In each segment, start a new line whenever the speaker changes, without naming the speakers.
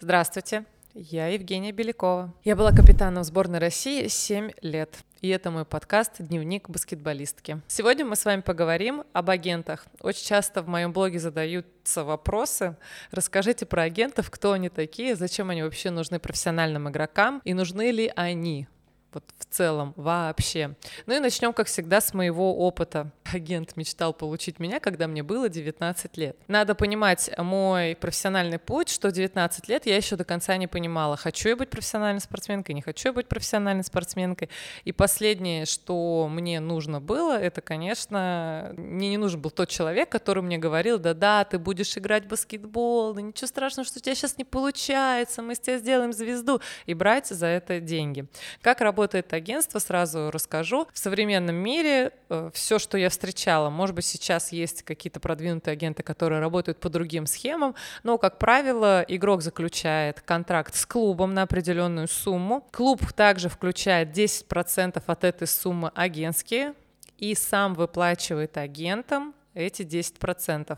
Здравствуйте, я Евгения Белякова. Я была капитаном сборной России 7 лет. И это мой подкаст «Дневник баскетболистки». Сегодня мы с вами поговорим об агентах. Очень часто в моем блоге задаются вопросы. Расскажите про агентов, кто они такие, зачем они вообще нужны профессиональным игрокам и нужны ли они вот в целом вообще. Ну и начнем, как всегда, с моего опыта. Агент мечтал получить меня, когда мне было 19 лет. Надо понимать мой профессиональный путь, что 19 лет я еще до конца не понимала, хочу я быть профессиональной спортсменкой, не хочу я быть профессиональной спортсменкой. И последнее, что мне нужно было, это, конечно, мне не нужен был тот человек, который мне говорил, да-да, ты будешь играть в баскетбол, да ничего страшного, что у тебя сейчас не получается, мы с тебя сделаем звезду, и брать за это деньги. Как работать работает агентство, сразу расскажу. В современном мире э, все, что я встречала, может быть, сейчас есть какие-то продвинутые агенты, которые работают по другим схемам, но, как правило, игрок заключает контракт с клубом на определенную сумму. Клуб также включает 10% от этой суммы агентские и сам выплачивает агентам эти 10%.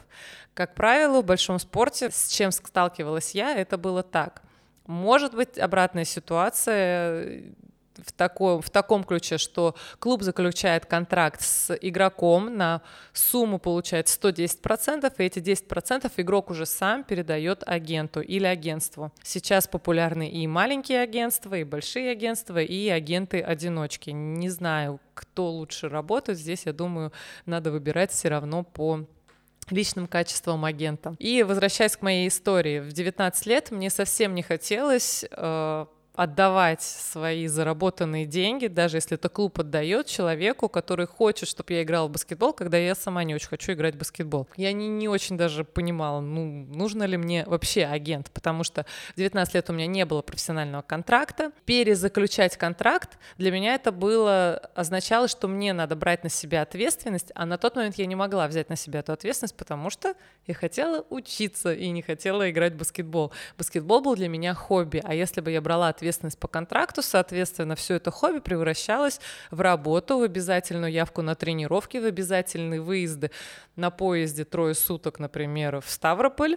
Как правило, в большом спорте, с чем сталкивалась я, это было так. Может быть, обратная ситуация, в таком, в таком ключе, что клуб заключает контракт с игроком на сумму получает 110%, и эти 10% игрок уже сам передает агенту или агентству. Сейчас популярны и маленькие агентства, и большие агентства, и агенты-одиночки. Не знаю, кто лучше работает. Здесь, я думаю, надо выбирать все равно по личным качествам агента. И возвращаясь к моей истории, в 19 лет мне совсем не хотелось э, отдавать свои заработанные деньги, даже если это клуб отдает человеку, который хочет, чтобы я играла в баскетбол, когда я сама не очень хочу играть в баскетбол. Я не, не очень даже понимала, ну, нужно ли мне вообще агент, потому что в 19 лет у меня не было профессионального контракта. Перезаключать контракт для меня это было, означало, что мне надо брать на себя ответственность, а на тот момент я не могла взять на себя эту ответственность, потому что я хотела учиться и не хотела играть в баскетбол. Баскетбол был для меня хобби, а если бы я брала ответственность по контракту, соответственно, все это хобби превращалось в работу, в обязательную явку на тренировки, в обязательные выезды на поезде трое суток, например, в Ставрополь,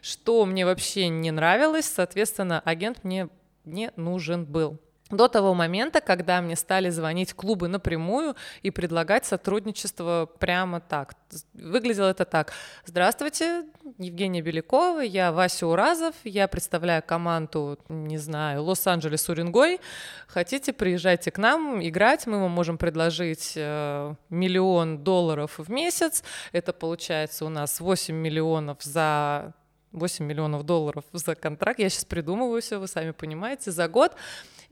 что мне вообще не нравилось, соответственно, агент мне не нужен был до того момента, когда мне стали звонить клубы напрямую и предлагать сотрудничество прямо так. Выглядело это так. Здравствуйте, Евгения Белякова, я Вася Уразов, я представляю команду, не знаю, Лос-Анджелес Уренгой. Хотите, приезжайте к нам играть, мы вам можем предложить э, миллион долларов в месяц. Это получается у нас 8 миллионов за 8 миллионов долларов за контракт. Я сейчас придумываю все, вы сами понимаете, за год.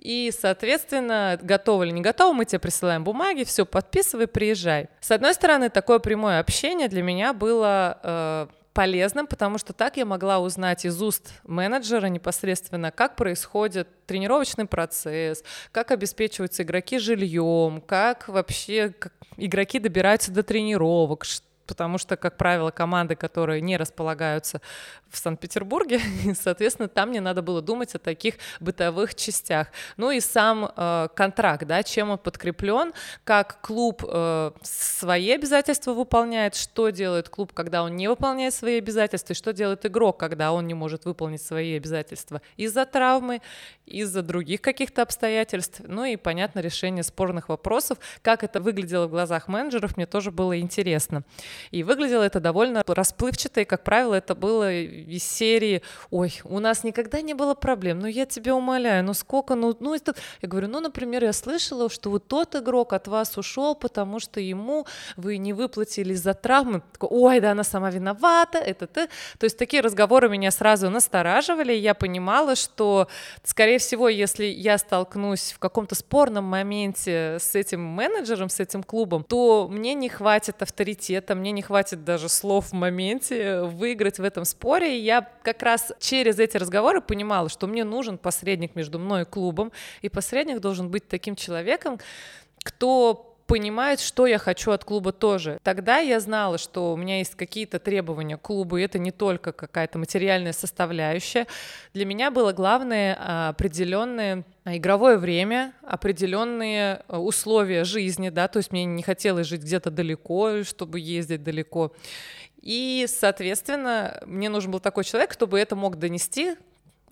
И, соответственно, готово или не готово, мы тебе присылаем бумаги, все, подписывай, приезжай. С одной стороны, такое прямое общение для меня было э, полезным, потому что так я могла узнать из уст менеджера непосредственно, как происходит тренировочный процесс, как обеспечиваются игроки жильем, как вообще как игроки добираются до тренировок, потому что, как правило, команды, которые не располагаются в Санкт-Петербурге, соответственно, там мне надо было думать о таких бытовых частях. Ну и сам э, контракт, да, чем он подкреплен, как клуб э, свои обязательства выполняет, что делает клуб, когда он не выполняет свои обязательства, и что делает игрок, когда он не может выполнить свои обязательства из-за травмы, из-за других каких-то обстоятельств, ну и, понятно, решение спорных вопросов. Как это выглядело в глазах менеджеров, мне тоже было интересно. И выглядело это довольно расплывчато, и, как правило, это было из серии «Ой, у нас никогда не было проблем, ну я тебя умоляю, ну сколько, ну, ну это...» Я говорю, ну, например, я слышала, что вот тот игрок от вас ушел, потому что ему вы не выплатили за травмы. Такой, Ой, да она сама виновата, это ты. То есть такие разговоры меня сразу настораживали, и я понимала, что, скорее всего, если я столкнусь в каком-то спорном моменте с этим менеджером, с этим клубом, то мне не хватит авторитета, мне не хватит даже слов в моменте выиграть в этом споре. И я как раз через эти разговоры понимала, что мне нужен посредник между мной и клубом, и посредник должен быть таким человеком, кто понимает, что я хочу от клуба тоже. Тогда я знала, что у меня есть какие-то требования к клубу, и это не только какая-то материальная составляющая. Для меня было главное а, определенное игровое время, определенные а, условия жизни, да, то есть мне не хотелось жить где-то далеко, чтобы ездить далеко. И, соответственно, мне нужен был такой человек, кто бы это мог донести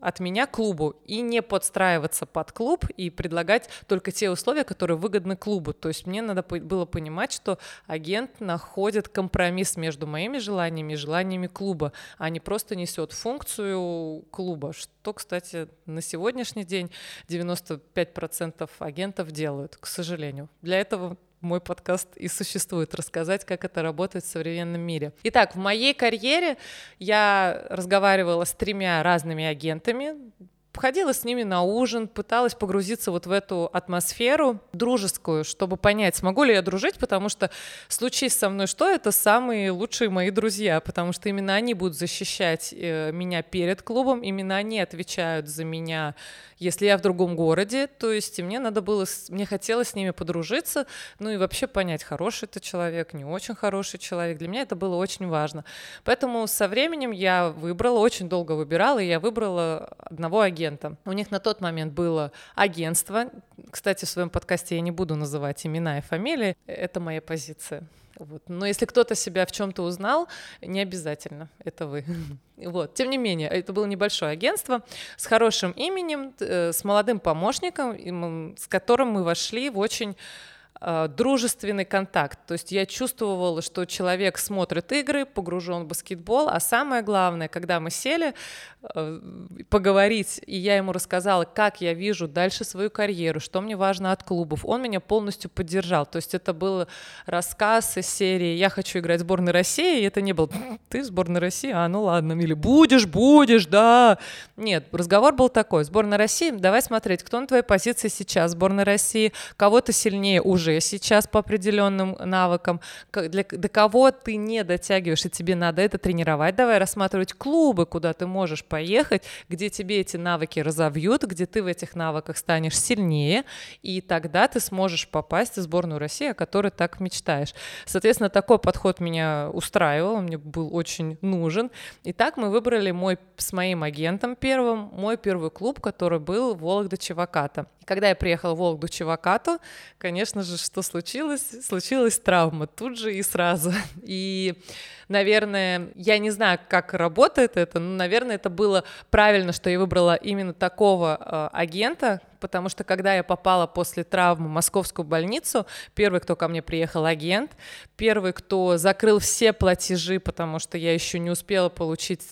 от меня клубу и не подстраиваться под клуб и предлагать только те условия, которые выгодны клубу. То есть мне надо было понимать, что агент находит компромисс между моими желаниями и желаниями клуба, а не просто несет функцию клуба, что, кстати, на сегодняшний день 95% агентов делают, к сожалению. Для этого мой подкаст и существует, рассказать, как это работает в современном мире. Итак, в моей карьере я разговаривала с тремя разными агентами, ходила с ними на ужин, пыталась погрузиться вот в эту атмосферу дружескую, чтобы понять, смогу ли я дружить, потому что случись со мной что, это самые лучшие мои друзья, потому что именно они будут защищать э, меня перед клубом, именно они отвечают за меня, если я в другом городе, то есть мне надо было, мне хотелось с ними подружиться, ну и вообще понять, хороший это человек, не очень хороший человек, для меня это было очень важно. Поэтому со временем я выбрала, очень долго выбирала, и я выбрала одного агента, агента. У них на тот момент было агентство. Кстати, в своем подкасте я не буду называть имена и фамилии. Это моя позиция. Вот. Но если кто-то себя в чем-то узнал, не обязательно, это вы. Вот. Тем не менее, это было небольшое агентство с хорошим именем, э, с молодым помощником, с которым мы вошли в очень дружественный контакт. То есть я чувствовала, что человек смотрит игры, погружен в баскетбол, а самое главное, когда мы сели э, поговорить, и я ему рассказала, как я вижу дальше свою карьеру, что мне важно от клубов, он меня полностью поддержал. То есть это был рассказ из серии «Я хочу играть в сборной России», и это не был «Ты в сборной России? А, ну ладно». Или «Будешь, будешь, да». Нет, разговор был такой. Сборная России, давай смотреть, кто на твоей позиции сейчас, сборная России, кого то сильнее уже уже сейчас по определенным навыкам, для, до кого ты не дотягиваешь, и тебе надо это тренировать. Давай рассматривать клубы, куда ты можешь поехать, где тебе эти навыки разовьют, где ты в этих навыках станешь сильнее, и тогда ты сможешь попасть в сборную России, о которой так мечтаешь. Соответственно, такой подход меня устраивал, он мне был очень нужен. И так мы выбрали мой, с моим агентом первым мой первый клуб, который был Вологда Чеваката. Когда я приехала в Вологду Чевакату, конечно же, что случилось? Случилась травма тут же и сразу. И, наверное, я не знаю, как работает это, но, наверное, это было правильно, что я выбрала именно такого э, агента, потому что когда я попала после травмы в московскую больницу, первый, кто ко мне приехал, агент, первый, кто закрыл все платежи, потому что я еще не успела получить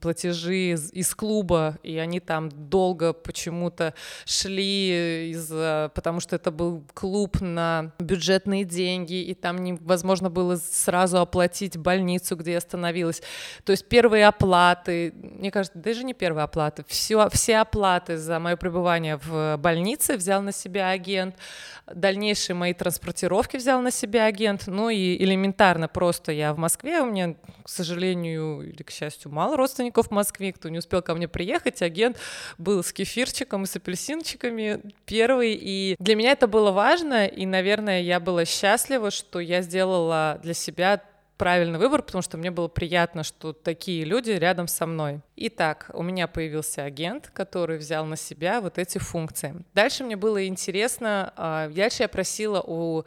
платежи из, из клуба, и они там долго почему-то шли, из, потому что это был клуб на бюджетные деньги, и там невозможно было сразу оплатить больницу, где я остановилась. То есть первые оплаты, мне кажется, даже не первые оплаты, все, все оплаты за мое пребывание в больнице взял на себя агент, дальнейшие мои транспортировки взял на себя агент, ну и элементарно просто я в Москве, у меня, к сожалению или к счастью, мало родственников в Москве, кто не успел ко мне приехать, агент был с кефирчиком и с апельсинчиками первый, и для меня это было важно, и, наверное, я была счастлива, что я сделала для себя правильный выбор, потому что мне было приятно, что такие люди рядом со мной. Итак, у меня появился агент, который взял на себя вот эти функции. Дальше мне было интересно, а, дальше я просила у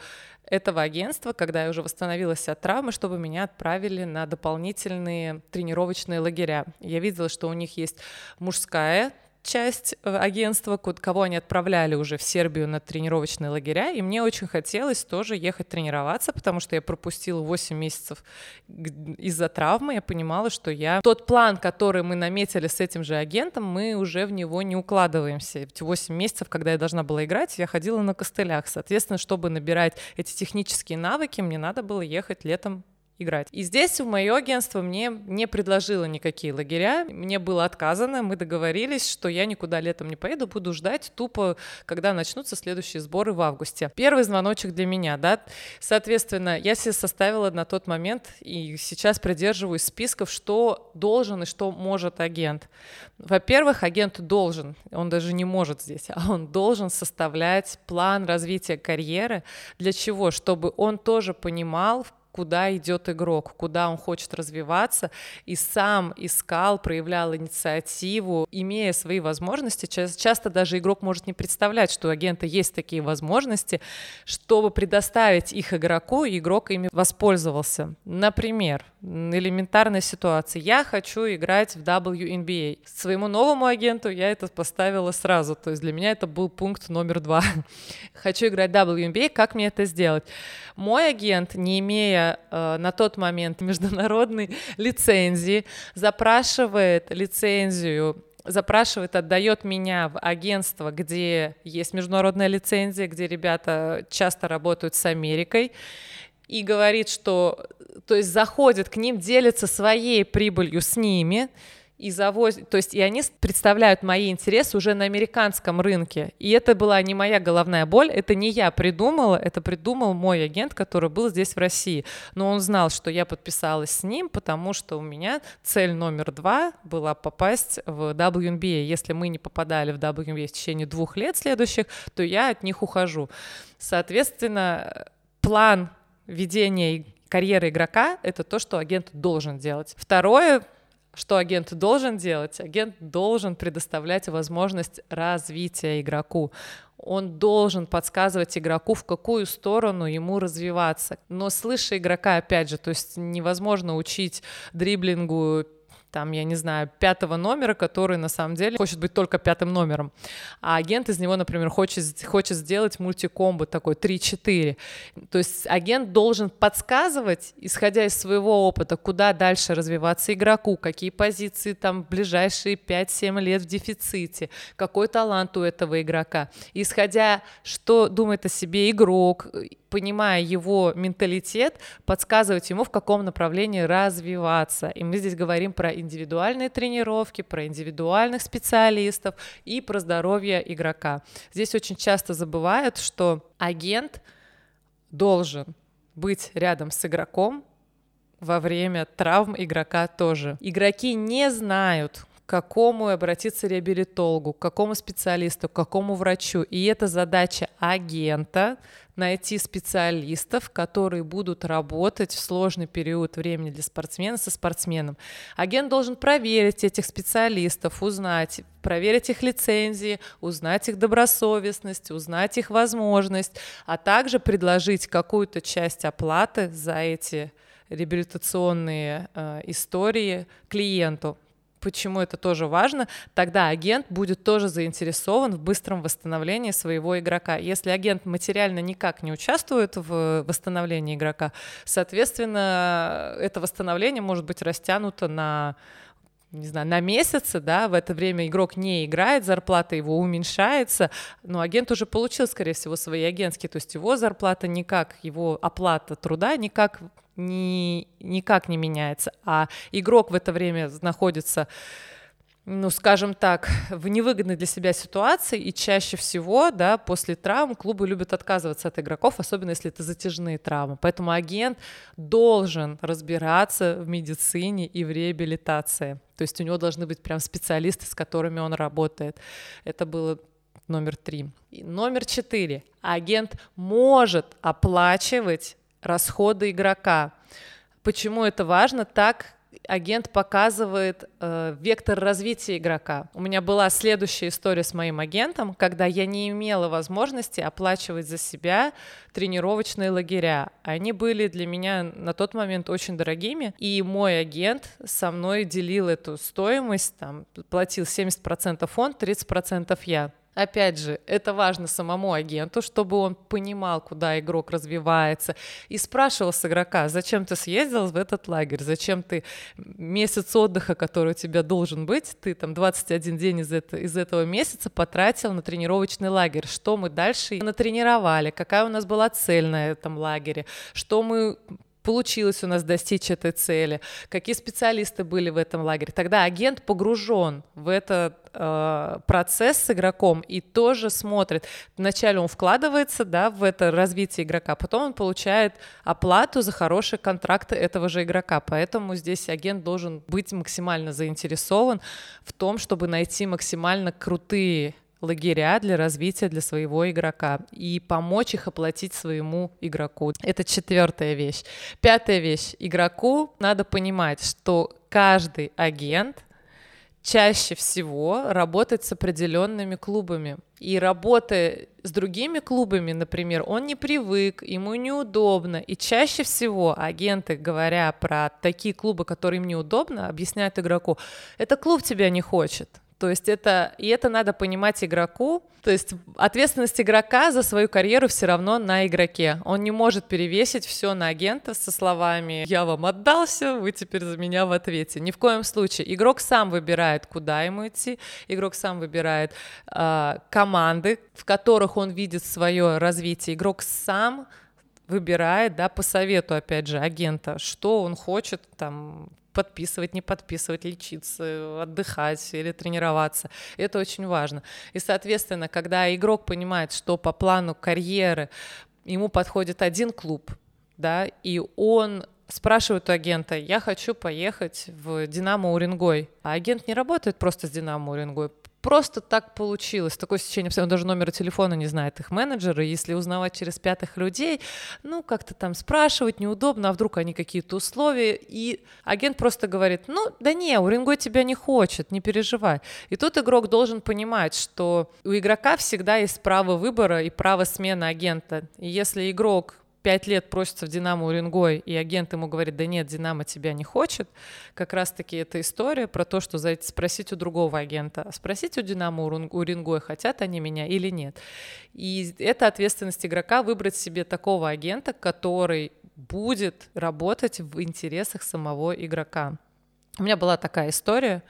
этого агентства, когда я уже восстановилась от травмы, чтобы меня отправили на дополнительные тренировочные лагеря. Я видела, что у них есть мужская часть э, агентства, кого они отправляли уже в Сербию на тренировочные лагеря, и мне очень хотелось тоже ехать тренироваться, потому что я пропустила 8 месяцев из-за травмы, я понимала, что я... Тот план, который мы наметили с этим же агентом, мы уже в него не укладываемся. Эти 8 месяцев, когда я должна была играть, я ходила на костылях. Соответственно, чтобы набирать эти технические навыки, мне надо было ехать летом играть. И здесь в мое агентство мне не предложило никакие лагеря, мне было отказано, мы договорились, что я никуда летом не поеду, буду ждать тупо, когда начнутся следующие сборы в августе. Первый звоночек для меня, да, соответственно, я себе составила на тот момент и сейчас придерживаюсь списков, что должен и что может агент. Во-первых, агент должен, он даже не может здесь, а он должен составлять план развития карьеры. Для чего? Чтобы он тоже понимал, куда идет игрок, куда он хочет развиваться, и сам искал, проявлял инициативу, имея свои возможности. Часто даже игрок может не представлять, что у агента есть такие возможности, чтобы предоставить их игроку, и игрок ими воспользовался. Например, элементарная ситуация. Я хочу играть в WNBA. Своему новому агенту я это поставила сразу. То есть для меня это был пункт номер два. хочу играть в WNBA, как мне это сделать? Мой агент, не имея э, на тот момент международной лицензии, запрашивает лицензию запрашивает, отдает меня в агентство, где есть международная лицензия, где ребята часто работают с Америкой, и говорит, что, то есть заходит к ним, делится своей прибылью с ними, и завозят, то есть и они представляют мои интересы уже на американском рынке. И это была не моя головная боль, это не я придумала, это придумал мой агент, который был здесь в России. Но он знал, что я подписалась с ним, потому что у меня цель номер два была попасть в WNBA. Если мы не попадали в WNBA в течение двух лет следующих, то я от них ухожу. Соответственно, план ведения карьеры игрока — это то, что агент должен делать. Второе, что агент должен делать? Агент должен предоставлять возможность развития игроку. Он должен подсказывать игроку, в какую сторону ему развиваться. Но слыша игрока, опять же, то есть невозможно учить дриблингу там, я не знаю, пятого номера, который на самом деле хочет быть только пятым номером. А агент из него, например, хочет, хочет сделать мультикомбо такой 3-4. То есть агент должен подсказывать, исходя из своего опыта, куда дальше развиваться игроку, какие позиции там в ближайшие 5-7 лет в дефиците, какой талант у этого игрока. Исходя, что думает о себе игрок, понимая его менталитет, подсказывать ему, в каком направлении развиваться. И мы здесь говорим про индивидуальные тренировки, про индивидуальных специалистов и про здоровье игрока. Здесь очень часто забывают, что агент должен быть рядом с игроком во время травм игрока тоже. Игроки не знают, к какому обратиться реабилитологу, к какому специалисту, к какому врачу. И это задача агента найти специалистов, которые будут работать в сложный период времени для спортсмена со спортсменом. Агент должен проверить этих специалистов, узнать, проверить их лицензии, узнать их добросовестность, узнать их возможность, а также предложить какую-то часть оплаты за эти реабилитационные э, истории клиенту почему это тоже важно, тогда агент будет тоже заинтересован в быстром восстановлении своего игрока. Если агент материально никак не участвует в восстановлении игрока, соответственно, это восстановление может быть растянуто на не знаю, на месяцы, да, в это время игрок не играет, зарплата его уменьшается, но агент уже получил, скорее всего, свои агентские, то есть его зарплата никак, его оплата труда никак ни, никак не меняется, а игрок в это время находится ну, скажем так, в невыгодной для себя ситуации, и чаще всего, да, после травм клубы любят отказываться от игроков, особенно если это затяжные травмы. Поэтому агент должен разбираться в медицине и в реабилитации. То есть у него должны быть прям специалисты, с которыми он работает. Это было номер три. И номер четыре. Агент может оплачивать расходы игрока. Почему это важно? Так агент показывает э, вектор развития игрока. У меня была следующая история с моим агентом, когда я не имела возможности оплачивать за себя тренировочные лагеря. Они были для меня на тот момент очень дорогими, и мой агент со мной делил эту стоимость, там, платил 70% он, 30% я. Опять же, это важно самому агенту, чтобы он понимал, куда игрок развивается, и спрашивал с игрока, зачем ты съездил в этот лагерь, зачем ты месяц отдыха, который у тебя должен быть, ты там 21 день из, это, из этого месяца потратил на тренировочный лагерь, что мы дальше натренировали, какая у нас была цель на этом лагере, что мы получилось у нас достичь этой цели, какие специалисты были в этом лагере. Тогда агент погружен в этот э, процесс с игроком и тоже смотрит. Вначале он вкладывается да, в это развитие игрока, потом он получает оплату за хорошие контракты этого же игрока. Поэтому здесь агент должен быть максимально заинтересован в том, чтобы найти максимально крутые лагеря для развития для своего игрока и помочь их оплатить своему игроку. Это четвертая вещь. Пятая вещь. Игроку надо понимать, что каждый агент чаще всего работает с определенными клубами. И работая с другими клубами, например, он не привык, ему неудобно. И чаще всего агенты, говоря про такие клубы, которые им неудобно, объясняют игроку, это клуб тебя не хочет. То есть это, и это надо понимать игроку. То есть ответственность игрока за свою карьеру все равно на игроке. Он не может перевесить все на агента со словами «я вам отдался, вы теперь за меня в ответе». Ни в коем случае. Игрок сам выбирает, куда ему идти. Игрок сам выбирает э, команды, в которых он видит свое развитие. Игрок сам выбирает, да, по совету, опять же, агента, что он хочет там подписывать, не подписывать, лечиться, отдыхать или тренироваться. Это очень важно. И, соответственно, когда игрок понимает, что по плану карьеры ему подходит один клуб, да, и он спрашивает у агента, я хочу поехать в Динамо Уренгой. А агент не работает просто с Динамо Уренгой просто так получилось. Такое сечение, он даже номера телефона не знает их менеджеры. Если узнавать через пятых людей, ну, как-то там спрашивать неудобно, а вдруг они какие-то условия. И агент просто говорит, ну, да не, Уренгой тебя не хочет, не переживай. И тут игрок должен понимать, что у игрока всегда есть право выбора и право смены агента. И если игрок пять лет просится в «Динамо» Уренгой, и агент ему говорит, да нет, «Динамо» тебя не хочет, как раз-таки эта история про то, что зайти спросить у другого агента, спросить у «Динамо» Уренгой, хотят они меня или нет. И это ответственность игрока выбрать себе такого агента, который будет работать в интересах самого игрока. У меня была такая история,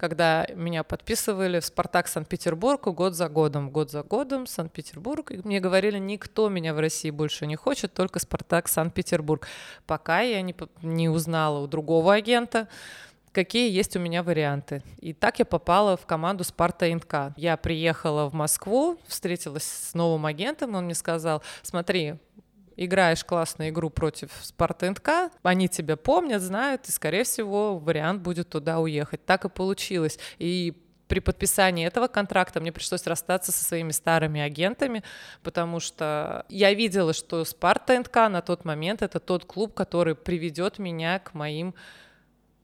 когда меня подписывали в «Спартак Санкт-Петербург» год за годом, год за годом, Санкт-Петербург. И мне говорили, никто меня в России больше не хочет, только «Спартак Санкт-Петербург». Пока я не, не узнала у другого агента, какие есть у меня варианты. И так я попала в команду «Спарта НК». Я приехала в Москву, встретилась с новым агентом, он мне сказал, смотри, играешь классную игру против Спартенка, они тебя помнят, знают, и, скорее всего, вариант будет туда уехать. Так и получилось. И при подписании этого контракта мне пришлось расстаться со своими старыми агентами, потому что я видела, что Спарта НК на тот момент это тот клуб, который приведет меня к моим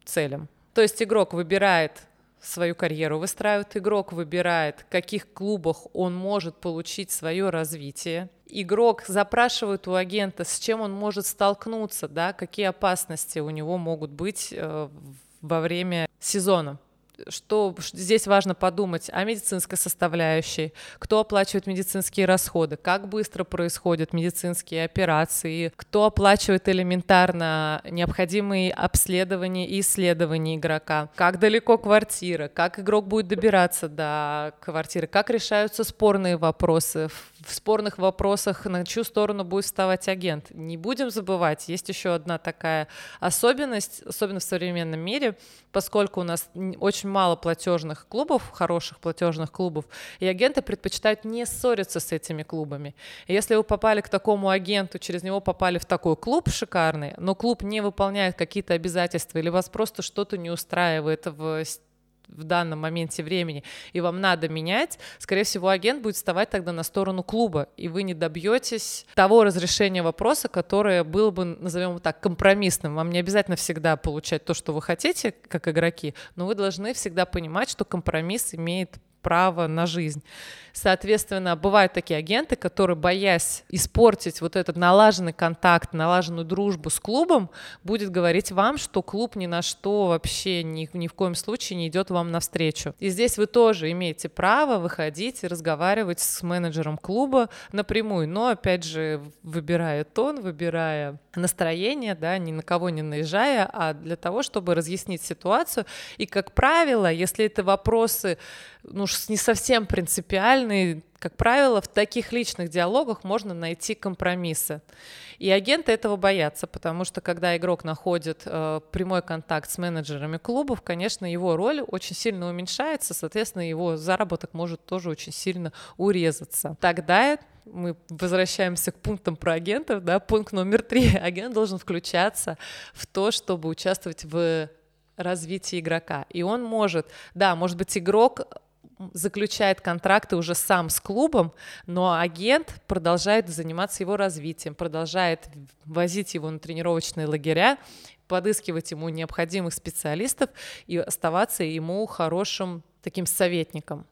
целям. То есть игрок выбирает свою карьеру выстраивает игрок, выбирает, в каких клубах он может получить свое развитие. Игрок запрашивает у агента, с чем он может столкнуться, да, какие опасности у него могут быть э, во время сезона. Что здесь важно подумать о медицинской составляющей, кто оплачивает медицинские расходы, как быстро происходят медицинские операции, кто оплачивает элементарно необходимые обследования и исследования игрока, как далеко квартира, как игрок будет добираться до квартиры, как решаются спорные вопросы, спорных вопросах на чью сторону будет вставать агент. Не будем забывать, есть еще одна такая особенность, особенно в современном мире, поскольку у нас очень мало платежных клубов, хороших платежных клубов, и агенты предпочитают не ссориться с этими клубами. И если вы попали к такому агенту, через него попали в такой клуб шикарный, но клуб не выполняет какие-то обязательства или вас просто что-то не устраивает в в данном моменте времени, и вам надо менять, скорее всего, агент будет вставать тогда на сторону клуба, и вы не добьетесь того разрешения вопроса, которое было бы, назовем так, компромиссным. Вам не обязательно всегда получать то, что вы хотите, как игроки, но вы должны всегда понимать, что компромисс имеет право на жизнь. Соответственно, бывают такие агенты, которые, боясь испортить вот этот налаженный контакт, налаженную дружбу с клубом, будет говорить вам, что клуб ни на что вообще ни, ни в коем случае не идет вам навстречу. И здесь вы тоже имеете право выходить и разговаривать с менеджером клуба напрямую, но, опять же, выбирая тон, выбирая настроение, да, ни на кого не наезжая, а для того, чтобы разъяснить ситуацию. И, как правило, если это вопросы ну, не совсем принципиальные, как правило, в таких личных диалогах можно найти компромиссы. И агенты этого боятся, потому что когда игрок находит э, прямой контакт с менеджерами клубов, конечно, его роль очень сильно уменьшается, соответственно, его заработок может тоже очень сильно урезаться. Тогда мы возвращаемся к пунктам про агентов, да, пункт номер три. Агент должен включаться в то, чтобы участвовать в развитии игрока. И он может, да, может быть, игрок заключает контракты уже сам с клубом, но агент продолжает заниматься его развитием, продолжает возить его на тренировочные лагеря, подыскивать ему необходимых специалистов и оставаться ему хорошим таким советником.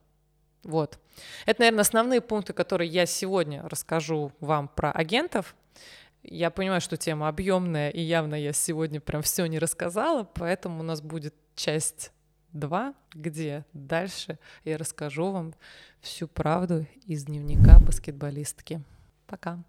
Вот. Это, наверное, основные пункты, которые я сегодня расскажу вам про агентов. Я понимаю, что тема объемная, и явно я сегодня прям все не рассказала, поэтому у нас будет часть 2, где дальше я расскажу вам всю правду из дневника баскетболистки. Пока.